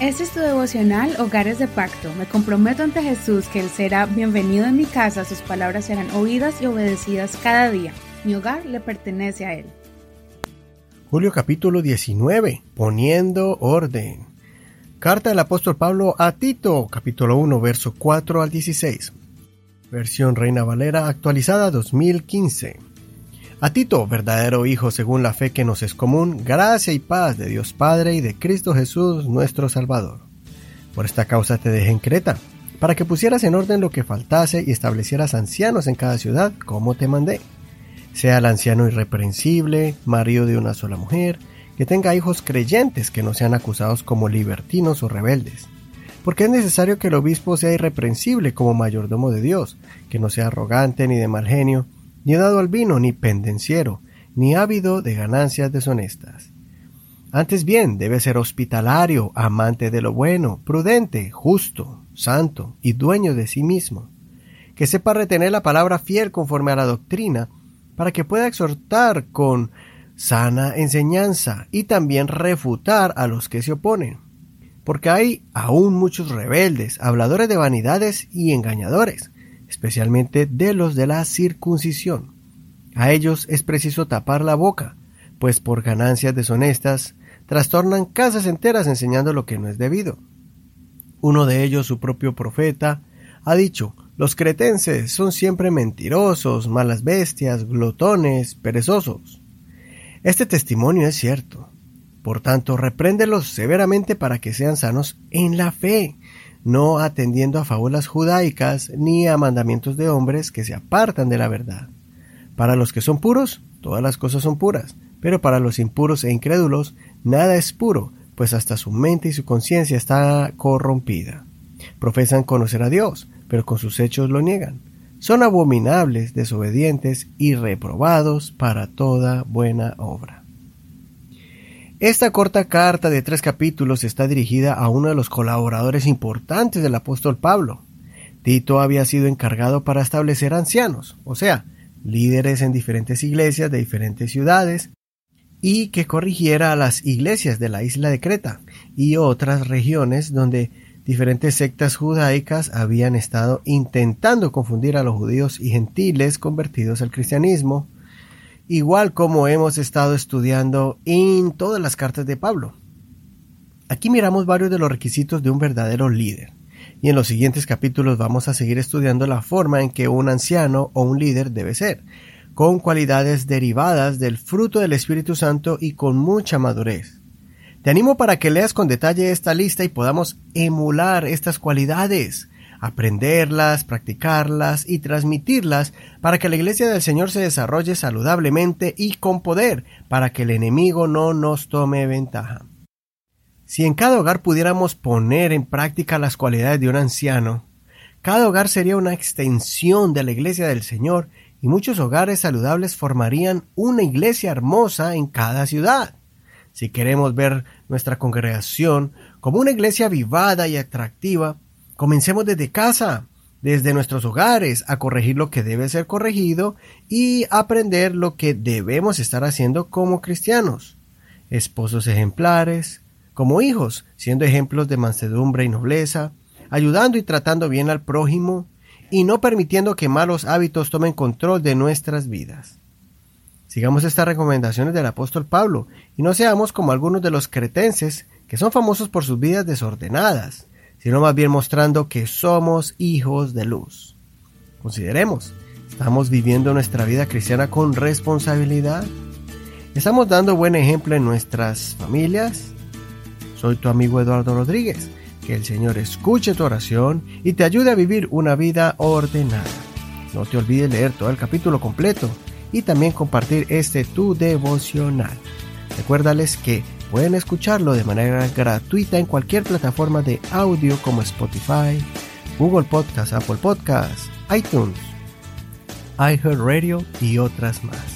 Este es tu devocional Hogares de Pacto. Me comprometo ante Jesús que Él será bienvenido en mi casa, sus palabras serán oídas y obedecidas cada día. Mi hogar le pertenece a Él. Julio capítulo 19. Poniendo orden. Carta del apóstol Pablo a Tito, capítulo 1, verso 4 al 16. Versión Reina Valera actualizada 2015. A Tito, verdadero Hijo según la fe que nos es común, gracia y paz de Dios Padre y de Cristo Jesús nuestro Salvador. Por esta causa te dejé en Creta, para que pusieras en orden lo que faltase y establecieras ancianos en cada ciudad, como te mandé. Sea el anciano irreprensible, marido de una sola mujer, que tenga hijos creyentes que no sean acusados como libertinos o rebeldes. Porque es necesario que el obispo sea irreprensible como mayordomo de Dios, que no sea arrogante ni de mal genio, ni dado al vino, ni pendenciero, ni ávido de ganancias deshonestas. Antes bien, debe ser hospitalario, amante de lo bueno, prudente, justo, santo y dueño de sí mismo, que sepa retener la palabra fiel conforme a la doctrina, para que pueda exhortar con sana enseñanza y también refutar a los que se oponen. Porque hay aún muchos rebeldes, habladores de vanidades y engañadores, especialmente de los de la circuncisión. A ellos es preciso tapar la boca, pues por ganancias deshonestas trastornan casas enteras enseñando lo que no es debido. Uno de ellos, su propio profeta, ha dicho, los cretenses son siempre mentirosos, malas bestias, glotones, perezosos. Este testimonio es cierto. Por tanto, repréndelos severamente para que sean sanos en la fe, no atendiendo a fábulas judaicas ni a mandamientos de hombres que se apartan de la verdad. Para los que son puros, todas las cosas son puras, pero para los impuros e incrédulos, nada es puro, pues hasta su mente y su conciencia está corrompida. Profesan conocer a Dios, pero con sus hechos lo niegan. Son abominables, desobedientes y reprobados para toda buena obra. Esta corta carta de tres capítulos está dirigida a uno de los colaboradores importantes del apóstol Pablo. Tito había sido encargado para establecer ancianos, o sea, líderes en diferentes iglesias de diferentes ciudades, y que corrigiera a las iglesias de la isla de Creta y otras regiones donde diferentes sectas judaicas habían estado intentando confundir a los judíos y gentiles convertidos al cristianismo igual como hemos estado estudiando en todas las cartas de Pablo. Aquí miramos varios de los requisitos de un verdadero líder, y en los siguientes capítulos vamos a seguir estudiando la forma en que un anciano o un líder debe ser, con cualidades derivadas del fruto del Espíritu Santo y con mucha madurez. Te animo para que leas con detalle esta lista y podamos emular estas cualidades aprenderlas, practicarlas y transmitirlas para que la Iglesia del Señor se desarrolle saludablemente y con poder, para que el enemigo no nos tome ventaja. Si en cada hogar pudiéramos poner en práctica las cualidades de un anciano, cada hogar sería una extensión de la Iglesia del Señor y muchos hogares saludables formarían una iglesia hermosa en cada ciudad. Si queremos ver nuestra congregación como una iglesia vivada y atractiva, Comencemos desde casa, desde nuestros hogares, a corregir lo que debe ser corregido y aprender lo que debemos estar haciendo como cristianos. Esposos ejemplares, como hijos, siendo ejemplos de mansedumbre y nobleza, ayudando y tratando bien al prójimo, y no permitiendo que malos hábitos tomen control de nuestras vidas. Sigamos estas recomendaciones del apóstol Pablo y no seamos como algunos de los cretenses que son famosos por sus vidas desordenadas, sino más bien mostrando que somos hijos de luz. Consideremos, ¿estamos viviendo nuestra vida cristiana con responsabilidad? ¿Estamos dando buen ejemplo en nuestras familias? Soy tu amigo Eduardo Rodríguez. Que el Señor escuche tu oración y te ayude a vivir una vida ordenada. No te olvides leer todo el capítulo completo y también compartir este tu devocional. Recuérdales que Pueden escucharlo de manera gratuita en cualquier plataforma de audio como Spotify, Google Podcast, Apple Podcasts, iTunes, iHeartRadio y otras más.